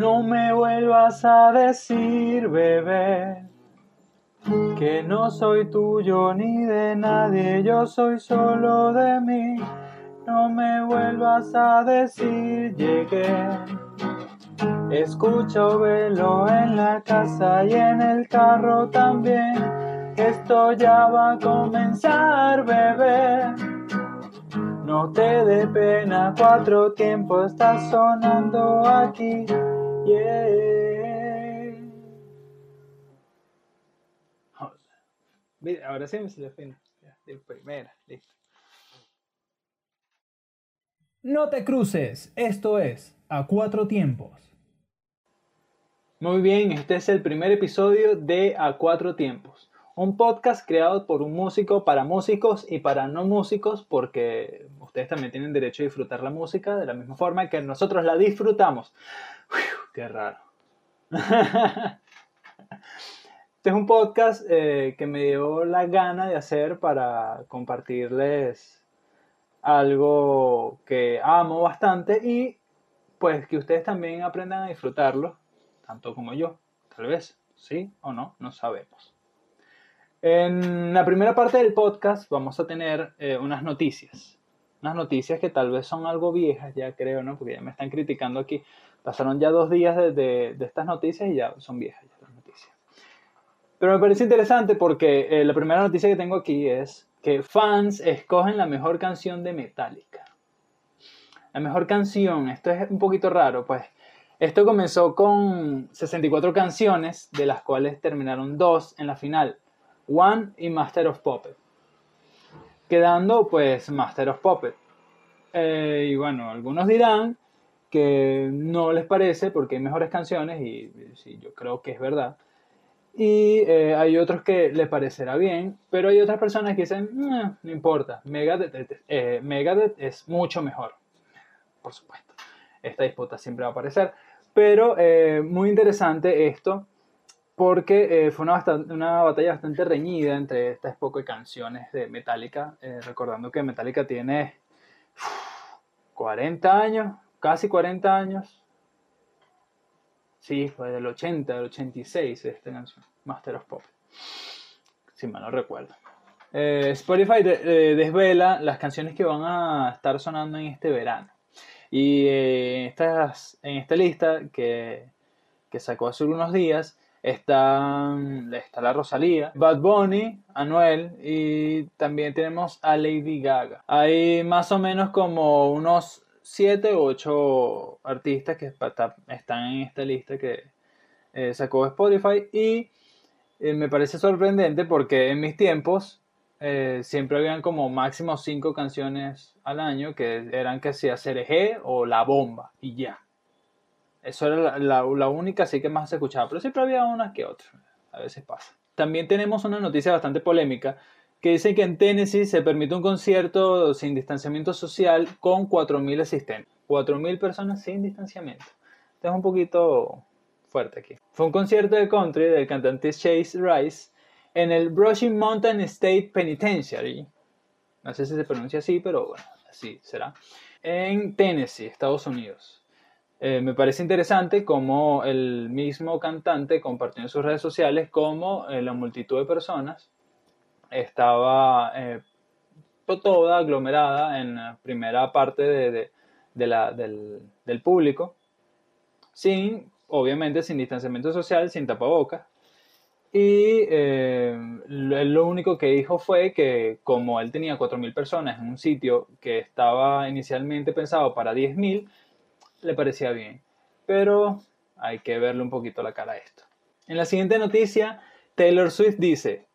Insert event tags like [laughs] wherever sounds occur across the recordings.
No me vuelvas a decir, bebé, que no soy tuyo ni de nadie, yo soy solo de mí. No me vuelvas a decir, llegué. Escucho velo en la casa y en el carro también. Esto ya va a comenzar, bebé. No te dé pena, cuatro tiempos está sonando aquí. Ahora sí me salió fin. De primera, listo. No te cruces, esto es A Cuatro Tiempos. Muy bien, este es el primer episodio de A Cuatro Tiempos, un podcast creado por un músico para músicos y para no músicos, porque ustedes también tienen derecho a disfrutar la música de la misma forma que nosotros la disfrutamos. Qué raro. [laughs] Este es un podcast eh, que me dio la gana de hacer para compartirles algo que amo bastante y pues que ustedes también aprendan a disfrutarlo, tanto como yo, tal vez, sí o no, no sabemos. En la primera parte del podcast vamos a tener eh, unas noticias, unas noticias que tal vez son algo viejas, ya creo, ¿no? Porque ya me están criticando aquí. Pasaron ya dos días de, de estas noticias y ya son viejas. Pero me parece interesante porque eh, la primera noticia que tengo aquí es que fans escogen la mejor canción de Metallica. La mejor canción, esto es un poquito raro, pues esto comenzó con 64 canciones, de las cuales terminaron dos en la final, One y Master of Puppet. Quedando pues Master of Puppet. Eh, y bueno, algunos dirán que no les parece porque hay mejores canciones y sí, yo creo que es verdad. Y eh, hay otros que le parecerá bien, pero hay otras personas que dicen, no importa, Megadeth, eh, Megadeth es mucho mejor. Por supuesto, esta disputa siempre va a aparecer. Pero eh, muy interesante esto, porque fue una, una, batalla bastante reñida entre estas pocas canciones de Metallica, recordando que Metallica tiene 40 años, casi 40 años, Sí, fue del 80, del 86 esta canción, Master of Pop. Si mal no recuerdo. Eh, Spotify desvela las canciones que van a estar sonando en este verano. Y eh, estas, en esta lista que, que, sacó hace unos días está, está la Rosalía, Bad Bunny, Anuel y también tenemos a Lady Gaga. Hay más o menos como unos siete o ocho artistas que están en esta lista que eh, sacó Spotify y eh, me parece sorprendente porque en mis tiempos eh, siempre habían como máximo cinco canciones al año que eran que sea Cereje o La Bomba y ya. Eso era la, la, única así que más se escuchaba, pero siempre había unas que otras. A veces pasa. También tenemos una noticia bastante polémica que dice que en Tennessee se permite un concierto sin distanciamiento social con 4.000 asistentes. 4.000 personas sin distanciamiento. Esto es un poquito fuerte aquí. Fue un concierto de country del cantante Chase Rice en el Brushing Mountain State Penitentiary. No sé si se pronuncia así, pero bueno, así será. En Tennessee, Estados Unidos. Eh, me parece interesante cómo el mismo cantante compartió en sus redes sociales cómo eh, la multitud de personas estaba eh, toda aglomerada en la primera parte de, la, del, público, sin, obviamente, sin distanciamiento social, sin tapabocas. Y eh, lo, único que dijo fue que como él tenía 4.000 personas en un sitio que estaba inicialmente pensado para 10.000, le parecía bien. Pero hay que verle un poquito la cara a esto. En la siguiente noticia, Taylor Swift dice,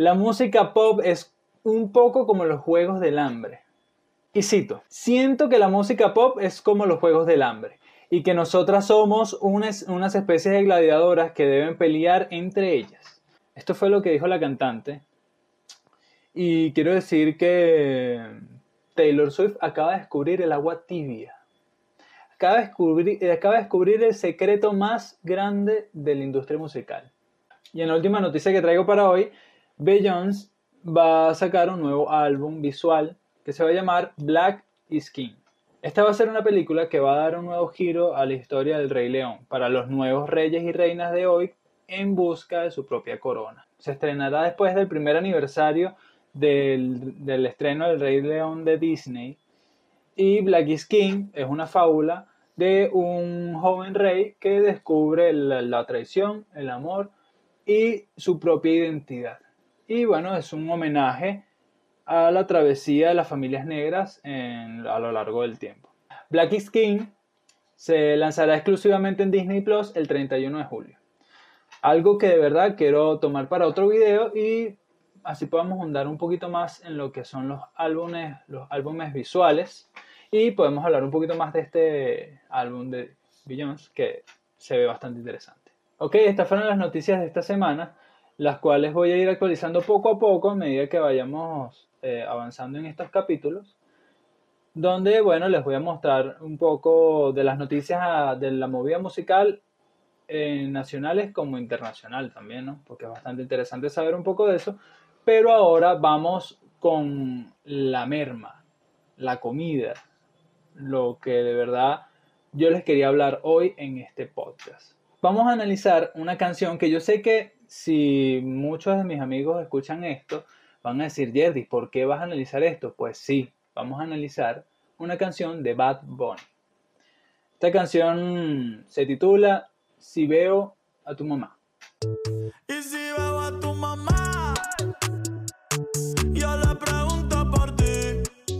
la música pop es un poco como los juegos del hambre. Y cito, siento que la música pop es como los juegos del hambre y que nosotras somos unas, unas especies de gladiadoras que deben pelear entre ellas. Esto fue lo que dijo la cantante. Y quiero decir que Taylor Swift acaba de descubrir el agua tibia. Acaba de descubrir, acaba de descubrir el secreto más grande de la industria musical. Y en la última noticia que traigo para hoy Beyoncé va a sacar un nuevo álbum visual que se va a llamar Black is King. Esta va a ser una película que va a dar un nuevo giro a la historia del Rey León para los nuevos reyes y reinas de hoy en busca de su propia corona. Se estrenará después del primer aniversario del, estreno del Rey León de Disney y Black is King es una fábula de un joven rey que descubre la, traición, el amor y su propia identidad. Y bueno, es un homenaje a la travesía de las familias negras a lo largo del tiempo. Black is King se lanzará exclusivamente en Disney Plus el 31 de julio. Algo que de verdad quiero tomar para otro video y así podamos hundar un poquito más en lo que son los álbumes, los álbumes visuales y podemos hablar un poquito más de este álbum de Beyoncé que se ve bastante interesante. Ok, estas fueron las noticias de esta semana, las cuales voy a ir actualizando poco a poco a medida que vayamos eh, avanzando en estos capítulos. Donde, bueno, les voy a mostrar un poco de las noticias ah, de la movida musical nacionales como internacional también, ¿no? Porque es bastante interesante saber un poco de eso. Pero ahora vamos con la merma, la comida, lo que de verdad yo les quería hablar hoy en este podcast. Vamos a analizar una canción que yo sé que si muchos de mis amigos escuchan esto, van a decir, Jerry, ¿por qué vas a analizar esto? Pues sí, vamos a analizar una canción de Bad Bunny. Esta canción se titula Si veo a tu mamá.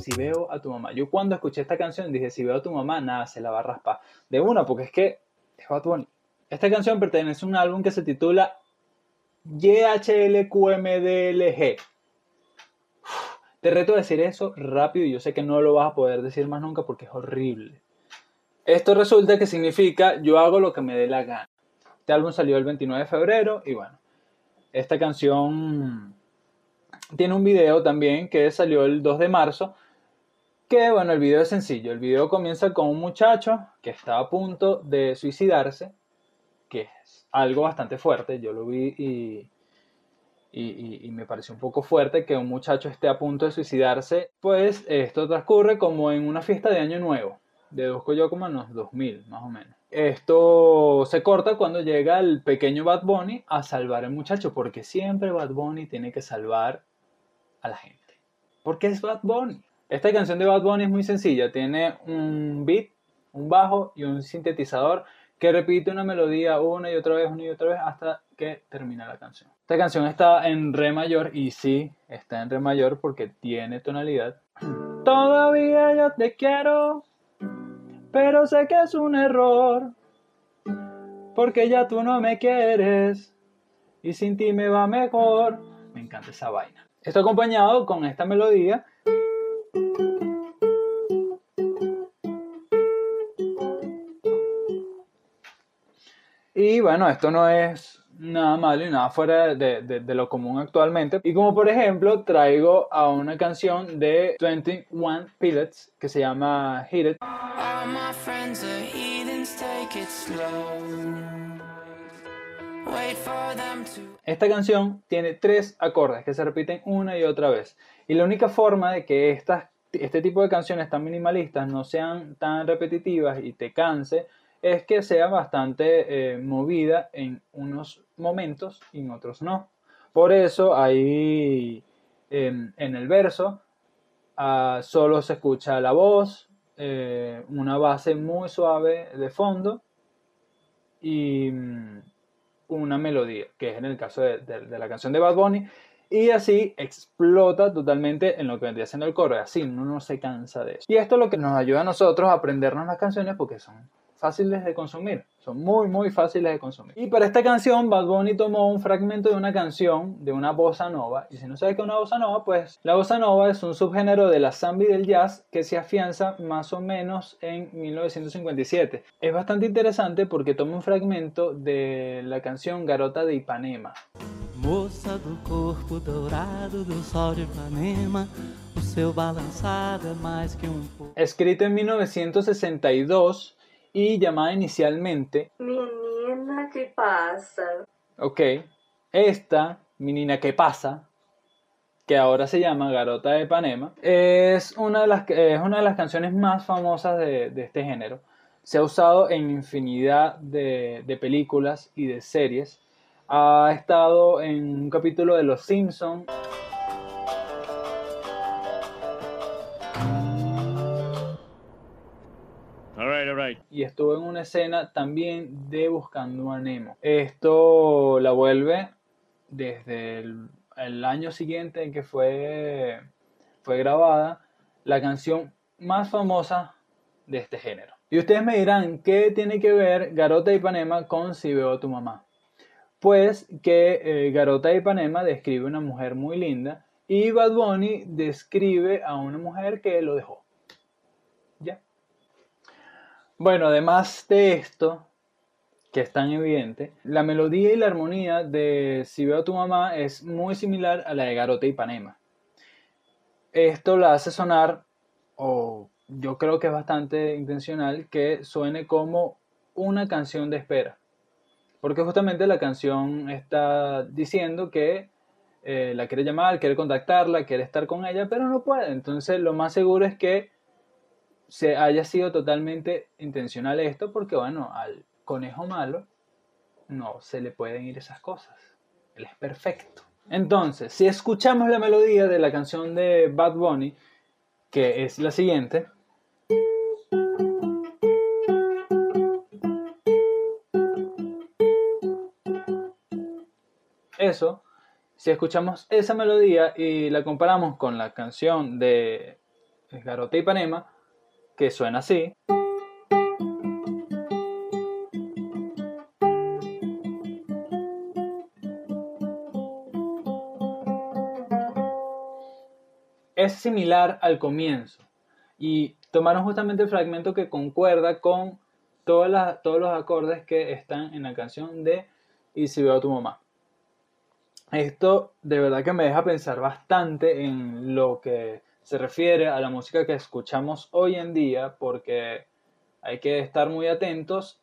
si veo a tu mamá. Yo cuando escuché esta canción dije, si veo a tu mamá, nada, se la va a raspar. De una, porque es que es Bad Bunny. Esta canción pertenece a un álbum que se titula YHLQMDLG. Te reto a decir eso rápido y yo sé que no lo vas a poder decir más nunca porque es horrible. Esto resulta que significa yo hago lo que me dé la gana. Este álbum salió el 29 de febrero y bueno, esta canción tiene un video también que salió el 2 de marzo que bueno, el video es sencillo. El video comienza con un muchacho que está a punto de suicidarse, que es algo bastante fuerte. Yo lo vi y, y, me pareció un poco fuerte que un muchacho esté a punto de suicidarse. Pues esto transcurre como en una fiesta de Año Nuevo. Deduzco yo como en los 2000, más o menos. Esto se corta cuando llega el pequeño Bad Bunny a salvar al muchacho, porque siempre Bad Bunny tiene que salvar a la gente. Porque es Bad Bunny. Esta canción de Bad Bunny es muy sencilla, tiene un beat, un bajo y un sintetizador que repite una melodía una y otra vez, una y otra vez hasta que termina la canción. Esta canción está en re mayor y sí, está en re mayor porque tiene tonalidad. [clears throat] Todavía yo te quiero, pero sé que es un error, porque ya tú no me quieres y sin ti me va mejor. Me encanta esa vaina. Está acompañado con esta melodía y bueno, esto no es nada malo y nada fuera de, lo común actualmente. Y como por ejemplo, traigo a una canción de 21 Pilots que se llama Hit It. Esta canción tiene tres acordes que se repiten una y otra vez. Y la única forma de que estas, este tipo de canciones tan minimalistas no sean tan repetitivas y te canse es que sea bastante eh, movida en unos momentos y en otros no. Por eso ahí en el verso ah, solo se escucha la voz, eh, una base muy suave de fondo y mm, una melodía, que es en el caso de, de, la canción de Bad Bunny, y así explota totalmente en lo que vendría siendo el coro, así uno no se cansa de eso. Y esto es lo que nos ayuda a nosotros a aprendernos las canciones porque son fáciles de consumir. Son muy, muy fáciles de consumir. Y para esta canción, Bad Bunny tomó un fragmento de una canción, de una bossa nova. Y si no sabes qué es una bossa nova, pues la bossa nova es un subgénero de la samba y del jazz que se afianza más o menos en 1957. Es bastante interesante porque toma un fragmento de la canción Garota de Ipanema. Moça do corpo dourado do sol de Ipanema, o seu balançado mais que um Escrito en 1962 y llamada inicialmente Menina que pasa. Ok, esta, menina que pasa, que ahora se llama Garota de Ipanema, es una de las, es una de las canciones más famosas de, de este género. Se ha usado en infinidad de, de películas y de series. Ha estado en un capítulo de Los Simpsons. Y estuvo en una escena también de Buscando a Nemo. Esto la vuelve desde el, año siguiente en que fue, fue grabada la canción más famosa de este género. Y ustedes me dirán, ¿qué tiene que ver Garota de Ipanema con Si veo a tu mamá? Pues que eh, Garota de Ipanema describe una mujer muy linda y Bad Bunny describe a una mujer que lo dejó. Bueno, además de esto, que es tan evidente, la melodía y la armonía de Si veo a tu mamá es muy similar a la de Garota y Ipanema. Esto la hace sonar, o yo creo que es bastante intencional, que suene como una canción de espera. Porque justamente la canción está diciendo que eh, la quiere llamar, quiere contactarla, quiere estar con ella, pero no puede. Entonces lo más seguro es que se haya sido totalmente intencional esto, porque bueno, al conejo malo no se le pueden ir esas cosas. Él es perfecto. Entonces, si escuchamos la melodía de la canción de Bad Bunny, que es la siguiente, eso, si escuchamos esa melodía y la comparamos con la canción de Garota y Panema, que suena así. Es similar al comienzo y tomaron justamente el fragmento que concuerda con todas todos los acordes que están en la canción de Y si veo a tu mamá. Esto de verdad que me deja pensar bastante en lo que se refiere a la música que escuchamos hoy en día, porque hay que estar muy atentos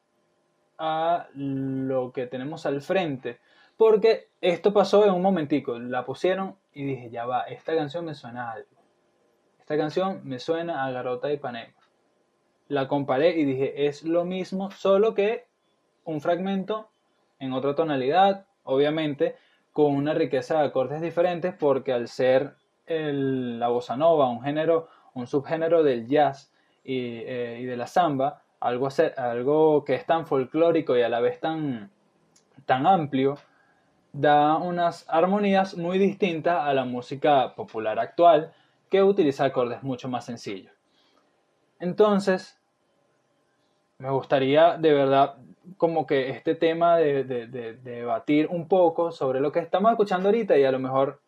a lo que tenemos al frente. Porque esto pasó en un momentico, la pusieron y dije, ya va, esta canción me suena a algo. Esta canción me suena a Garota y Panema. La comparé y dije, es lo mismo, solo que un fragmento en otra tonalidad, obviamente, con una riqueza de acordes diferentes porque al ser la bossa nova un género, un subgénero del jazz y, eh, de la samba, algo, algo que es tan folclórico y a la vez tan, tan amplio, da unas armonías muy distintas a la música popular actual que utiliza acordes mucho más sencillos. Entonces, me gustaría de verdad como que este tema de, debatir un poco sobre lo que estamos escuchando ahorita y a lo mejor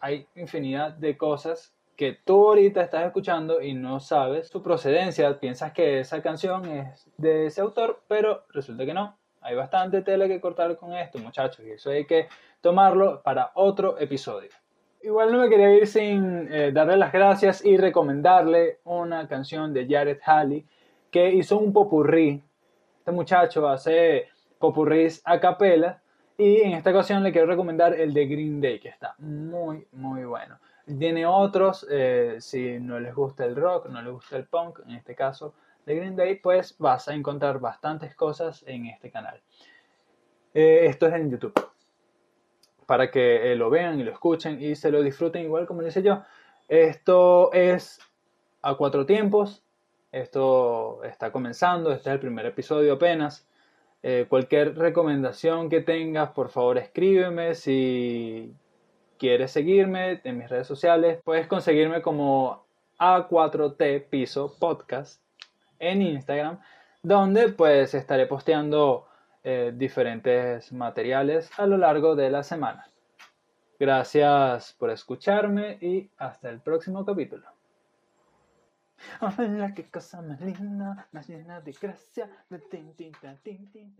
hay infinidad de cosas que tú ahorita estás escuchando y no sabes su procedencia, piensas que esa canción es de ese autor, pero resulta que no. Hay bastante tela que cortar con esto, muchachos, y eso hay que tomarlo para otro episodio. Igual no me quería ir sin eh, darle las gracias y recomendarle una canción de Jared Halley que hizo un popurrí este muchacho hace popurrís a capela y en esta ocasión le quiero recomendar el de Green Day, que está muy, muy bueno. Tiene otros, eh, si no les gusta el rock, no les gusta el punk, en este caso de Green Day, pues vas a encontrar bastantes cosas en este canal. Eh, esto es en YouTube, para que eh, lo vean y lo escuchen y se lo disfruten igual como dice yo. Esto es a cuatro tiempos, esto está comenzando, este es el primer episodio apenas. Eh, cualquier recomendación que tengas, por favor escríbeme. Si quieres seguirme en mis redes sociales, puedes conseguirme como A4T Piso Podcast en Instagram, donde pues estaré posteando eh, diferentes materiales a lo largo de la semana. Gracias por escucharme y hasta el próximo capítulo. Hola, qué cosa más linda, más llena de gracia. De tin, tin, tin, tin, tin,